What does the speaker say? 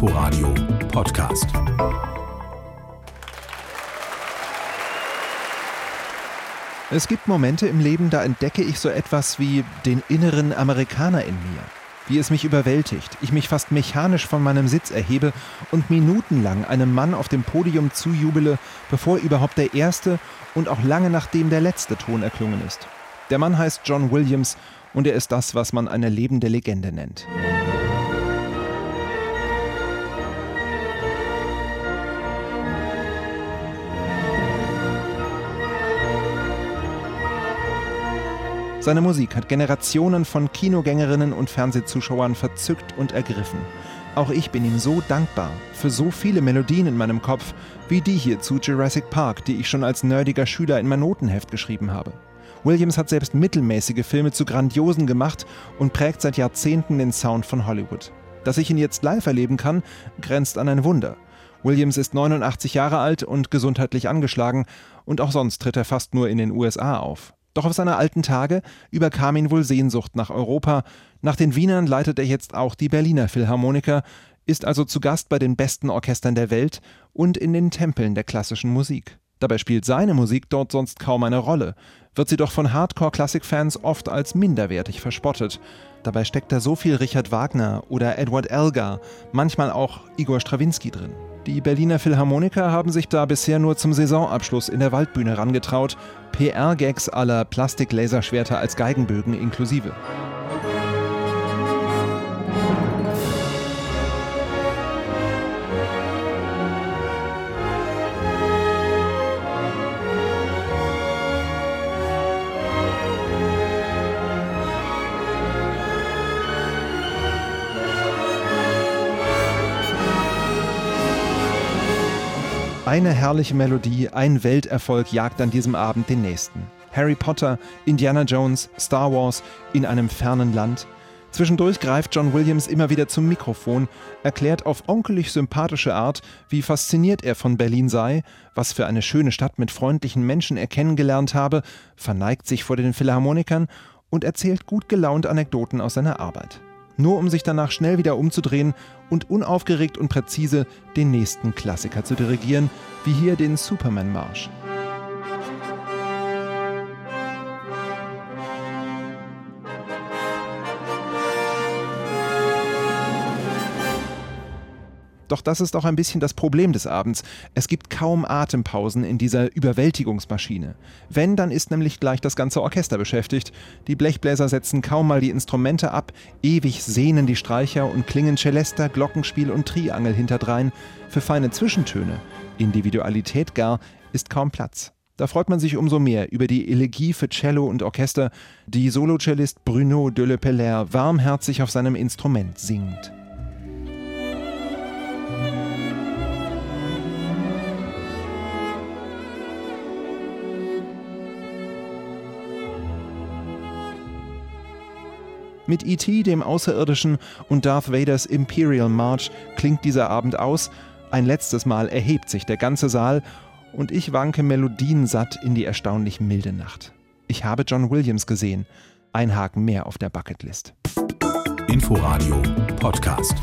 Inforadio Podcast. Es gibt Momente im Leben, da entdecke ich so etwas wie den inneren Amerikaner in mir. Wie es mich überwältigt, ich mich fast mechanisch von meinem Sitz erhebe und minutenlang einem Mann auf dem Podium zujubele, bevor überhaupt der erste und auch lange nachdem der letzte Ton erklungen ist. Der Mann heißt John Williams und er ist das, was man eine lebende Legende nennt. Seine Musik hat Generationen von Kinogängerinnen und Fernsehzuschauern verzückt und ergriffen. Auch ich bin ihm so dankbar für so viele Melodien in meinem Kopf, wie die hier zu Jurassic Park, die ich schon als nerdiger Schüler in mein Notenheft geschrieben habe. Williams hat selbst mittelmäßige Filme zu grandiosen gemacht und prägt seit Jahrzehnten den Sound von Hollywood. Dass ich ihn jetzt live erleben kann, grenzt an ein Wunder. Williams ist 89 Jahre alt und gesundheitlich angeschlagen und auch sonst tritt er fast nur in den USA auf. Doch auf seine alten Tage überkam ihn wohl Sehnsucht nach Europa. Nach den Wienern leitet er jetzt auch die Berliner Philharmoniker, ist also zu Gast bei den besten Orchestern der Welt und in den Tempeln der klassischen Musik. Dabei spielt seine Musik dort sonst kaum eine Rolle, wird sie doch von Hardcore-Klassikfans oft als minderwertig verspottet. Dabei steckt da so viel Richard Wagner oder Edward Elgar, manchmal auch Igor Strawinski drin. Die Berliner Philharmoniker haben sich da bisher nur zum Saisonabschluss in der Waldbühne rangetraut. PR-Gags aller Plastik-Laserschwerter als Geigenbögen inklusive. Eine herrliche Melodie, ein Welterfolg jagt an diesem Abend den nächsten. Harry Potter, Indiana Jones, Star Wars in einem fernen Land. Zwischendurch greift John Williams immer wieder zum Mikrofon, erklärt auf onkelig sympathische Art, wie fasziniert er von Berlin sei, was für eine schöne Stadt mit freundlichen Menschen er kennengelernt habe, verneigt sich vor den Philharmonikern und erzählt gut gelaunt Anekdoten aus seiner Arbeit nur um sich danach schnell wieder umzudrehen und unaufgeregt und präzise den nächsten Klassiker zu dirigieren, wie hier den Superman-Marsch. Doch das ist auch ein bisschen das Problem des Abends. Es gibt kaum Atempausen in dieser Überwältigungsmaschine. Wenn, dann ist nämlich gleich das ganze Orchester beschäftigt. Die Blechbläser setzen kaum mal die Instrumente ab, ewig sehnen die Streicher und klingen Celesta, Glockenspiel und Triangel hinterdrein. Für feine Zwischentöne, Individualität gar, ist kaum Platz. Da freut man sich umso mehr über die Elegie für Cello und Orchester, die Solocellist Bruno de Le Pellaire warmherzig auf seinem Instrument singt. Mit E.T., dem Außerirdischen, und Darth Vaders Imperial March klingt dieser Abend aus. Ein letztes Mal erhebt sich der ganze Saal und ich wanke melodiensatt in die erstaunlich milde Nacht. Ich habe John Williams gesehen. Ein Haken mehr auf der Bucketlist. Inforadio Podcast.